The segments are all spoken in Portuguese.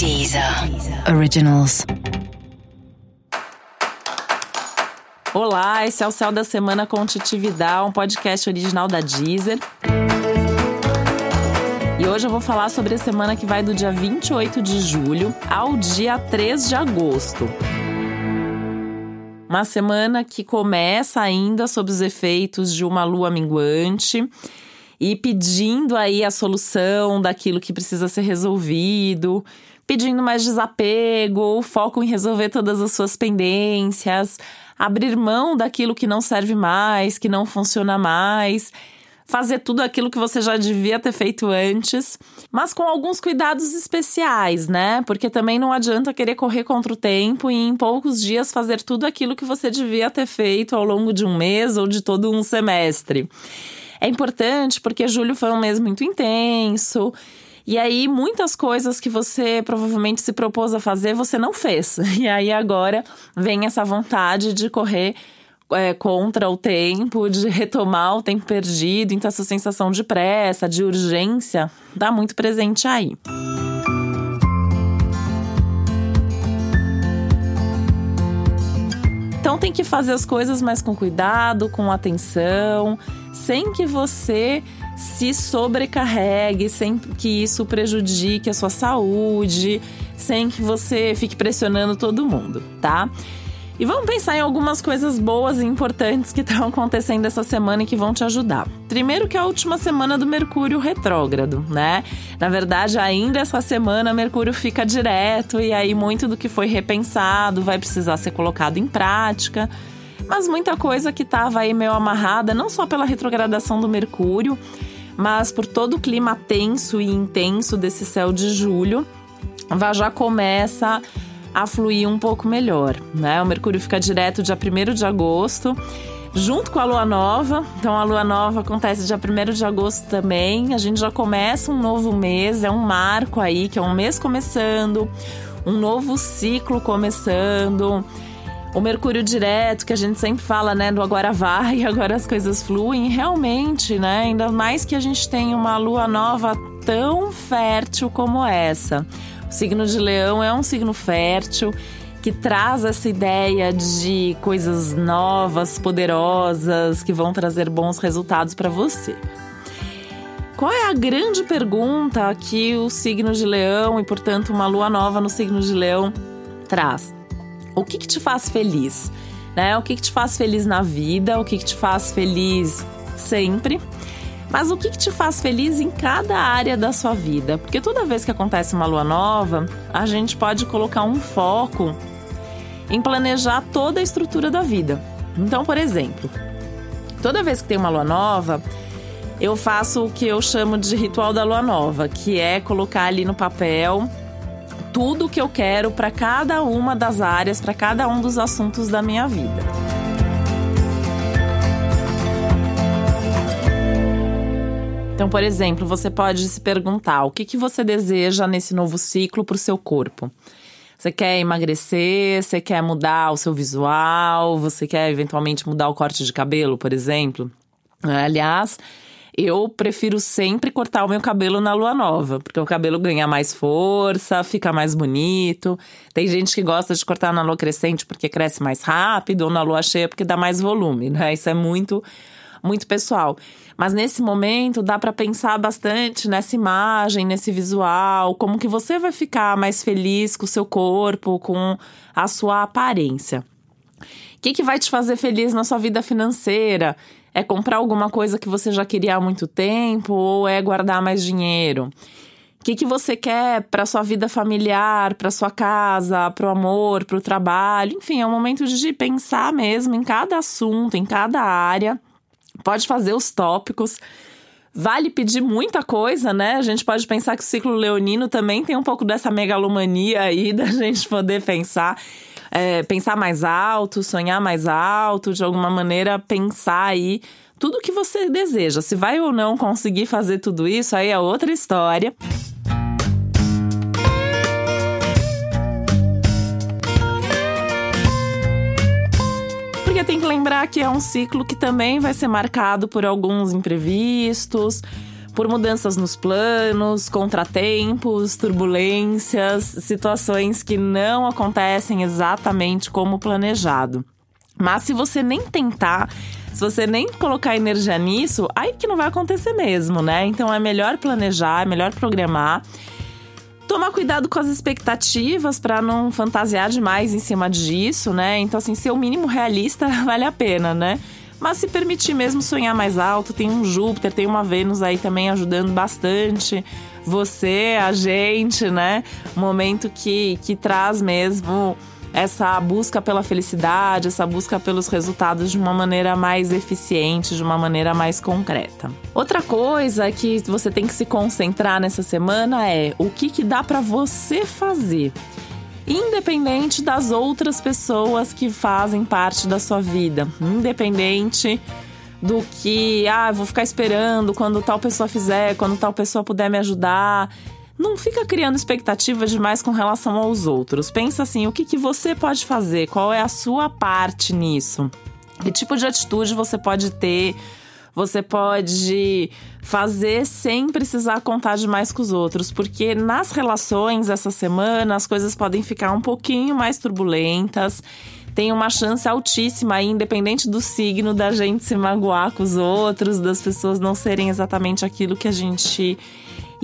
Deezer Originals. Olá, esse é o Céu da Semana com Titividade, um podcast original da Deezer. E hoje eu vou falar sobre a semana que vai do dia 28 de julho ao dia 3 de agosto. Uma semana que começa ainda sob os efeitos de uma lua minguante e pedindo aí a solução daquilo que precisa ser resolvido, pedindo mais desapego, foco em resolver todas as suas pendências, abrir mão daquilo que não serve mais, que não funciona mais fazer tudo aquilo que você já devia ter feito antes, mas com alguns cuidados especiais, né? Porque também não adianta querer correr contra o tempo e em poucos dias fazer tudo aquilo que você devia ter feito ao longo de um mês ou de todo um semestre. É importante porque julho foi um mês muito intenso. E aí, muitas coisas que você provavelmente se propôs a fazer, você não fez. E aí, agora vem essa vontade de correr é, contra o tempo, de retomar o tempo perdido. Então, essa sensação de pressa, de urgência, dá muito presente aí. Então tem que fazer as coisas mais com cuidado, com atenção, sem que você se sobrecarregue, sem que isso prejudique a sua saúde, sem que você fique pressionando todo mundo, tá? E vamos pensar em algumas coisas boas e importantes que estão acontecendo essa semana e que vão te ajudar. Primeiro que é a última semana do Mercúrio retrógrado, né? Na verdade, ainda essa semana Mercúrio fica direto e aí muito do que foi repensado vai precisar ser colocado em prática. Mas muita coisa que estava aí meio amarrada, não só pela retrogradação do Mercúrio, mas por todo o clima tenso e intenso desse céu de julho, já começa a fluir um pouco melhor, né? O Mercúrio fica direto dia 1 de agosto, junto com a lua nova. Então a lua nova acontece dia 1 de agosto também. A gente já começa um novo mês, é um marco aí, que é um mês começando, um novo ciclo começando. O Mercúrio direto, que a gente sempre fala, né, do agora vai, agora as coisas fluem, realmente, né? Ainda mais que a gente tem uma lua nova tão fértil como essa. O signo de Leão é um signo fértil que traz essa ideia de coisas novas, poderosas, que vão trazer bons resultados para você. Qual é a grande pergunta que o signo de Leão e, portanto, uma lua nova no signo de Leão traz? O que, que te faz feliz? Né? O que, que te faz feliz na vida? O que, que te faz feliz sempre? Mas o que, que te faz feliz em cada área da sua vida? Porque toda vez que acontece uma lua nova, a gente pode colocar um foco em planejar toda a estrutura da vida. Então, por exemplo, toda vez que tem uma lua nova, eu faço o que eu chamo de ritual da lua nova, que é colocar ali no papel tudo o que eu quero para cada uma das áreas, para cada um dos assuntos da minha vida. Então, por exemplo, você pode se perguntar o que, que você deseja nesse novo ciclo para o seu corpo. Você quer emagrecer? Você quer mudar o seu visual? Você quer eventualmente mudar o corte de cabelo, por exemplo? Aliás, eu prefiro sempre cortar o meu cabelo na lua nova, porque o cabelo ganha mais força, fica mais bonito. Tem gente que gosta de cortar na lua crescente porque cresce mais rápido, ou na lua cheia porque dá mais volume, né? Isso é muito muito pessoal. Mas nesse momento dá para pensar bastante nessa imagem, nesse visual, como que você vai ficar mais feliz com o seu corpo, com a sua aparência. O que, que vai te fazer feliz na sua vida financeira? É comprar alguma coisa que você já queria há muito tempo ou é guardar mais dinheiro? O que, que você quer para sua vida familiar, para sua casa, para o amor, para o trabalho? Enfim, é um momento de pensar mesmo em cada assunto, em cada área pode fazer os tópicos. Vale pedir muita coisa, né? A gente pode pensar que o ciclo leonino também tem um pouco dessa megalomania aí da gente poder pensar, é, pensar mais alto, sonhar mais alto, de alguma maneira pensar aí tudo que você deseja. Se vai ou não conseguir fazer tudo isso, aí é outra história. tem que lembrar que é um ciclo que também vai ser marcado por alguns imprevistos, por mudanças nos planos, contratempos, turbulências, situações que não acontecem exatamente como planejado. Mas se você nem tentar, se você nem colocar energia nisso, aí que não vai acontecer mesmo, né? Então é melhor planejar, é melhor programar. Tomar cuidado com as expectativas para não fantasiar demais em cima disso, né? Então, assim, ser o mínimo realista vale a pena, né? Mas se permitir mesmo sonhar mais alto, tem um Júpiter, tem uma Vênus aí também ajudando bastante você, a gente, né? Momento que, que traz mesmo essa busca pela felicidade, essa busca pelos resultados de uma maneira mais eficiente, de uma maneira mais concreta. Outra coisa que você tem que se concentrar nessa semana é o que, que dá para você fazer independente das outras pessoas que fazem parte da sua vida, independente do que, ah, vou ficar esperando quando tal pessoa fizer, quando tal pessoa puder me ajudar. Não fica criando expectativa demais com relação aos outros. Pensa assim, o que, que você pode fazer? Qual é a sua parte nisso? Que tipo de atitude você pode ter? Você pode fazer sem precisar contar demais com os outros, porque nas relações essa semana as coisas podem ficar um pouquinho mais turbulentas. Tem uma chance altíssima aí, independente do signo, da gente se magoar com os outros, das pessoas não serem exatamente aquilo que a gente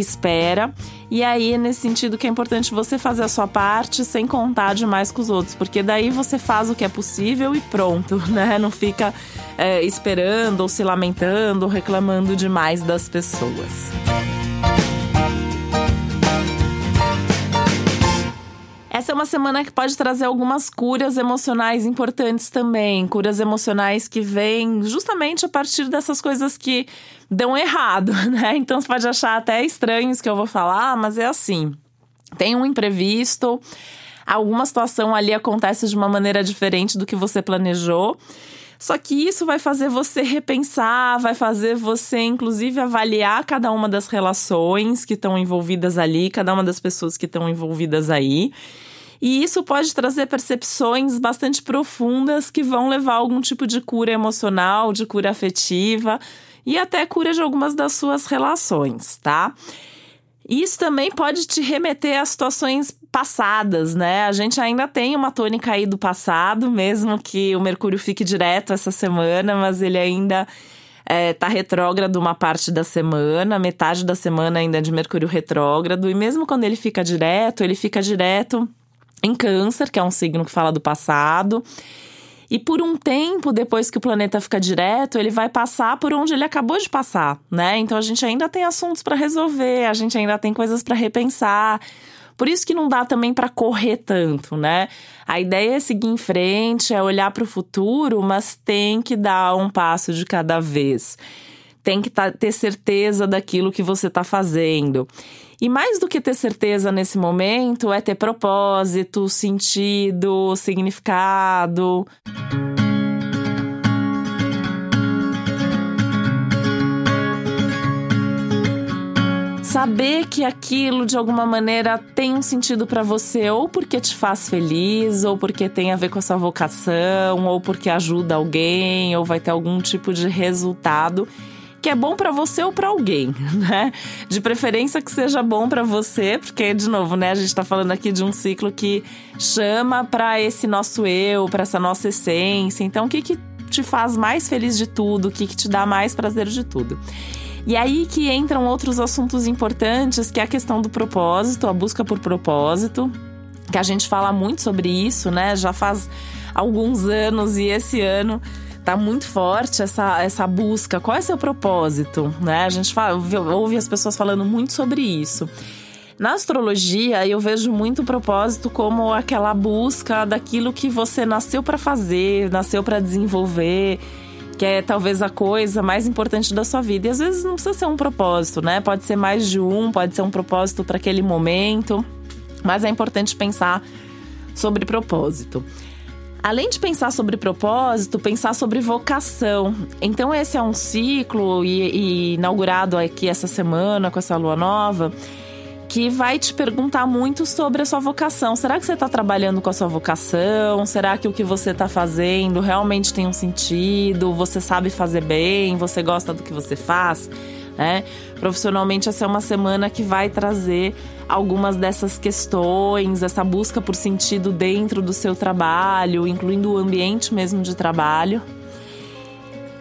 espera. E aí, nesse sentido, que é importante você fazer a sua parte sem contar demais com os outros, porque daí você faz o que é possível e pronto, né? Não fica é, esperando ou se lamentando ou reclamando demais das pessoas. Essa é uma semana que pode trazer algumas curas emocionais importantes também. Curas emocionais que vêm justamente a partir dessas coisas que dão errado, né? Então você pode achar até estranhos que eu vou falar, mas é assim. Tem um imprevisto, alguma situação ali acontece de uma maneira diferente do que você planejou. Só que isso vai fazer você repensar, vai fazer você, inclusive, avaliar cada uma das relações que estão envolvidas ali, cada uma das pessoas que estão envolvidas aí. E isso pode trazer percepções bastante profundas que vão levar a algum tipo de cura emocional, de cura afetiva e até cura de algumas das suas relações, tá? Isso também pode te remeter a situações passadas, né? A gente ainda tem uma tônica aí do passado, mesmo que o Mercúrio fique direto essa semana, mas ele ainda é, tá retrógrado uma parte da semana, metade da semana ainda é de Mercúrio retrógrado, e mesmo quando ele fica direto, ele fica direto em Câncer, que é um signo que fala do passado. E por um tempo, depois que o planeta fica direto, ele vai passar por onde ele acabou de passar, né? Então a gente ainda tem assuntos para resolver, a gente ainda tem coisas para repensar. Por isso que não dá também para correr tanto, né? A ideia é seguir em frente, é olhar para o futuro, mas tem que dar um passo de cada vez. Tem que tá, ter certeza daquilo que você está fazendo. E mais do que ter certeza nesse momento, é ter propósito, sentido, significado. saber que aquilo de alguma maneira tem um sentido para você, ou porque te faz feliz, ou porque tem a ver com a sua vocação, ou porque ajuda alguém, ou vai ter algum tipo de resultado que é bom para você ou para alguém, né? De preferência que seja bom para você, porque de novo, né, a gente tá falando aqui de um ciclo que chama para esse nosso eu, para essa nossa essência. Então, o que que te faz mais feliz de tudo? O que que te dá mais prazer de tudo? E aí que entram outros assuntos importantes, que é a questão do propósito, a busca por propósito, que a gente fala muito sobre isso, né? Já faz alguns anos e esse ano tá muito forte essa, essa busca. Qual é seu propósito? Né? A gente fala, ouve as pessoas falando muito sobre isso. Na astrologia, eu vejo muito o propósito como aquela busca daquilo que você nasceu para fazer, nasceu para desenvolver, que é talvez a coisa mais importante da sua vida. E às vezes não precisa ser um propósito, né? Pode ser mais de um, pode ser um propósito para aquele momento, mas é importante pensar sobre propósito. Além de pensar sobre propósito, pensar sobre vocação. Então, esse é um ciclo e, e inaugurado aqui essa semana com essa lua nova que vai te perguntar muito sobre a sua vocação. Será que você está trabalhando com a sua vocação? Será que o que você está fazendo realmente tem um sentido? Você sabe fazer bem? Você gosta do que você faz? né? Profissionalmente, essa é uma semana que vai trazer algumas dessas questões, essa busca por sentido dentro do seu trabalho, incluindo o ambiente mesmo de trabalho.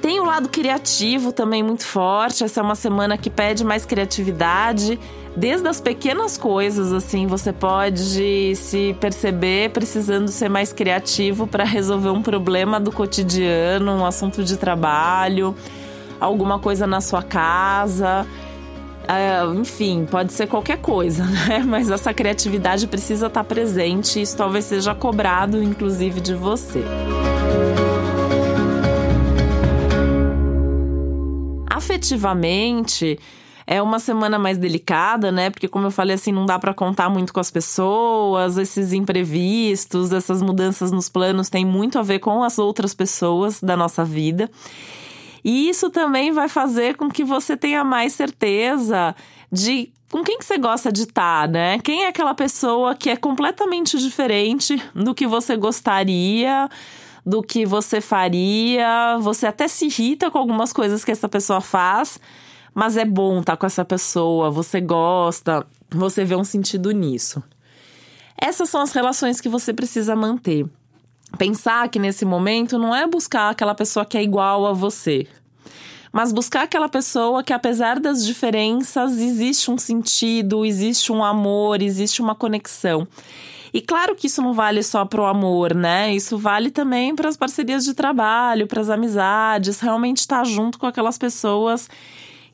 Tem o lado criativo também muito forte. Essa é uma semana que pede mais criatividade. Desde as pequenas coisas, assim, você pode se perceber precisando ser mais criativo para resolver um problema do cotidiano, um assunto de trabalho, alguma coisa na sua casa. É, enfim, pode ser qualquer coisa, né? Mas essa criatividade precisa estar presente. Isso talvez seja cobrado, inclusive, de você. afetivamente é uma semana mais delicada, né? Porque como eu falei assim, não dá para contar muito com as pessoas, esses imprevistos, essas mudanças nos planos têm muito a ver com as outras pessoas da nossa vida. E isso também vai fazer com que você tenha mais certeza de com quem que você gosta de estar, tá, né? Quem é aquela pessoa que é completamente diferente do que você gostaria do que você faria. Você até se irrita com algumas coisas que essa pessoa faz, mas é bom estar tá com essa pessoa, você gosta, você vê um sentido nisso. Essas são as relações que você precisa manter. Pensar que nesse momento não é buscar aquela pessoa que é igual a você, mas buscar aquela pessoa que, apesar das diferenças, existe um sentido, existe um amor, existe uma conexão. E claro que isso não vale só para o amor, né? Isso vale também para as parcerias de trabalho, para as amizades, realmente estar tá junto com aquelas pessoas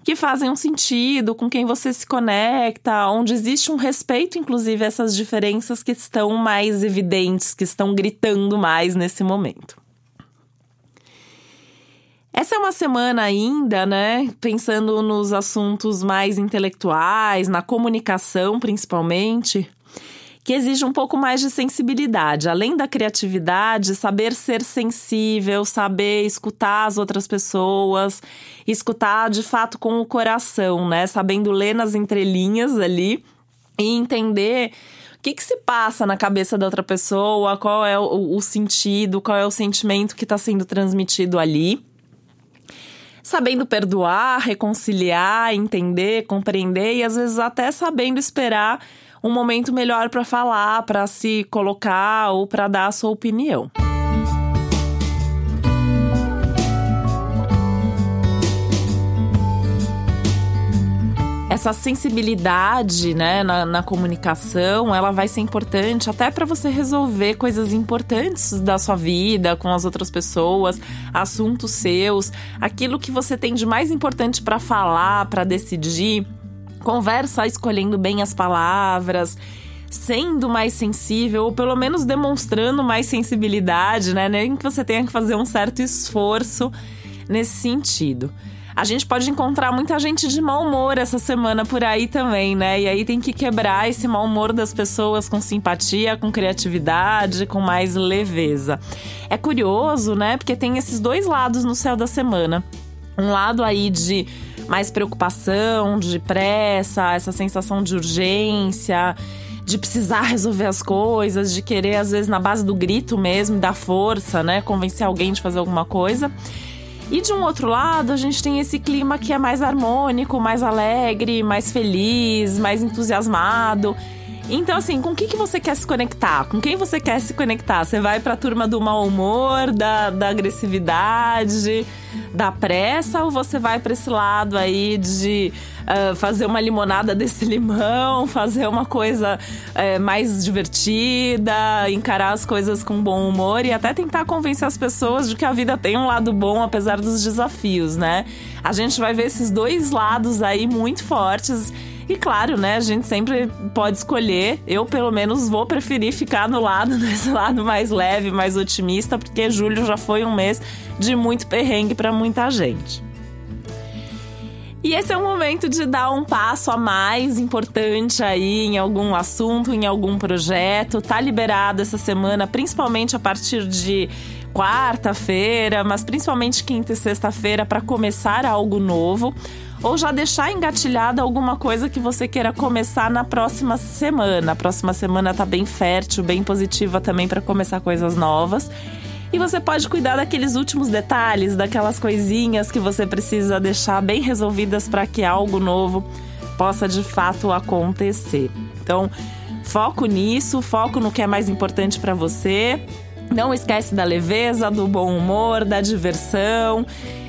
que fazem um sentido, com quem você se conecta, onde existe um respeito, inclusive, a essas diferenças que estão mais evidentes, que estão gritando mais nesse momento. Essa é uma semana ainda, né? Pensando nos assuntos mais intelectuais, na comunicação principalmente, que exige um pouco mais de sensibilidade. Além da criatividade, saber ser sensível, saber escutar as outras pessoas, escutar de fato com o coração, né? Sabendo ler nas entrelinhas ali e entender o que, que se passa na cabeça da outra pessoa, qual é o, o sentido, qual é o sentimento que está sendo transmitido ali sabendo perdoar, reconciliar, entender, compreender e às vezes até sabendo esperar um momento melhor para falar, para se colocar ou para dar a sua opinião. essa sensibilidade né, na, na, comunicação, ela vai ser importante até para você resolver coisas importantes da sua vida com as outras pessoas, assuntos seus, aquilo que você tem de mais importante para falar, para decidir. Conversa escolhendo bem as palavras, sendo mais sensível, ou pelo menos demonstrando mais sensibilidade, né? Nem que você tenha que fazer um certo esforço nesse sentido. A gente pode encontrar muita gente de mau humor essa semana por aí também, né? E aí tem que quebrar esse mau humor das pessoas com simpatia, com criatividade, com mais leveza. É curioso, né? Porque tem esses dois lados no céu da semana. Um lado aí de mais preocupação, de pressa, essa sensação de urgência, de precisar resolver as coisas, de querer, às vezes, na base do grito mesmo, da força, né? Convencer alguém de fazer alguma coisa. E de um outro lado, a gente tem esse clima que é mais harmônico, mais alegre, mais feliz, mais entusiasmado. Então, assim, com o que, que você quer se conectar? Com quem você quer se conectar? Você vai pra turma do mau humor, da, da agressividade, da pressa, ou você vai para esse lado aí de uh, fazer uma limonada desse limão, fazer uma coisa uh, mais divertida, encarar as coisas com bom humor e até tentar convencer as pessoas de que a vida tem um lado bom apesar dos desafios, né? A gente vai ver esses dois lados aí muito fortes e claro, né, a gente sempre pode escolher. Eu, pelo menos, vou preferir ficar no lado, nesse lado mais leve, mais otimista, porque julho já foi um mês de muito perrengue para muita gente. E esse é o momento de dar um passo a mais importante aí em algum assunto, em algum projeto. Tá liberado essa semana, principalmente a partir de quarta-feira, mas principalmente quinta e sexta-feira para começar algo novo ou já deixar engatilhada alguma coisa que você queira começar na próxima semana. A próxima semana tá bem fértil, bem positiva também para começar coisas novas. E você pode cuidar daqueles últimos detalhes, daquelas coisinhas que você precisa deixar bem resolvidas para que algo novo possa de fato acontecer. Então, foco nisso, foco no que é mais importante para você. Não esquece da leveza, do bom humor, da diversão,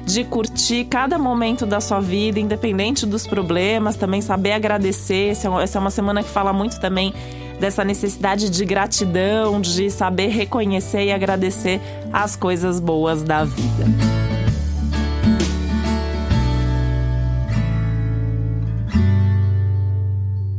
de curtir cada momento da sua vida, independente dos problemas, também saber agradecer. É essa é uma semana que fala muito também dessa necessidade de gratidão, de saber reconhecer e agradecer as coisas boas da vida.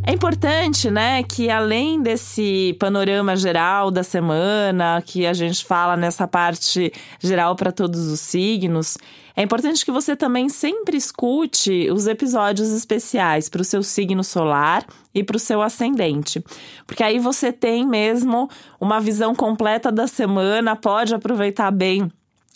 É importante, né, que além desse panorama geral da semana, que a gente fala nessa parte geral para todos os signos, é importante que você também sempre escute os episódios especiais para o seu signo solar e para o seu ascendente, porque aí você tem mesmo uma visão completa da semana, pode aproveitar bem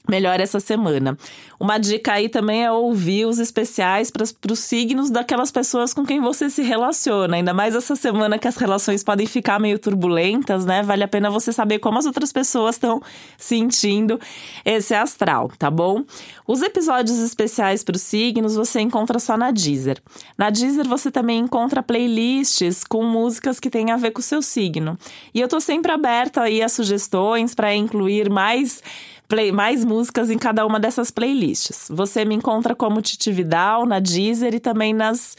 melhor essa semana. Uma dica aí também é ouvir os especiais para os signos daquelas pessoas com quem você se relaciona. Ainda mais essa semana que as relações podem ficar meio turbulentas, né? Vale a pena você saber como as outras pessoas estão sentindo esse astral, tá bom? Os episódios especiais para os signos você encontra só na Deezer. Na Deezer você também encontra playlists com músicas que têm a ver com o seu signo. E eu tô sempre aberta aí a sugestões para incluir mais play, mais músicas em cada uma dessas playlists. Você me encontra como Titi Vidal na Deezer e também nas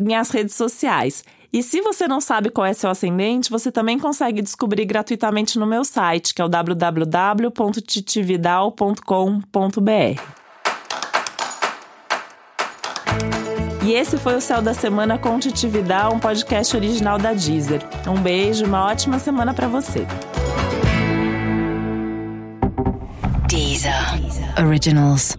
minhas redes sociais. E se você não sabe qual é seu ascendente, você também consegue descobrir gratuitamente no meu site, que é o www.titividal.com.br. E esse foi o Céu da Semana com Titi Vidal, um podcast original da Deezer. Um beijo, uma ótima semana para você. Deezer. Originals.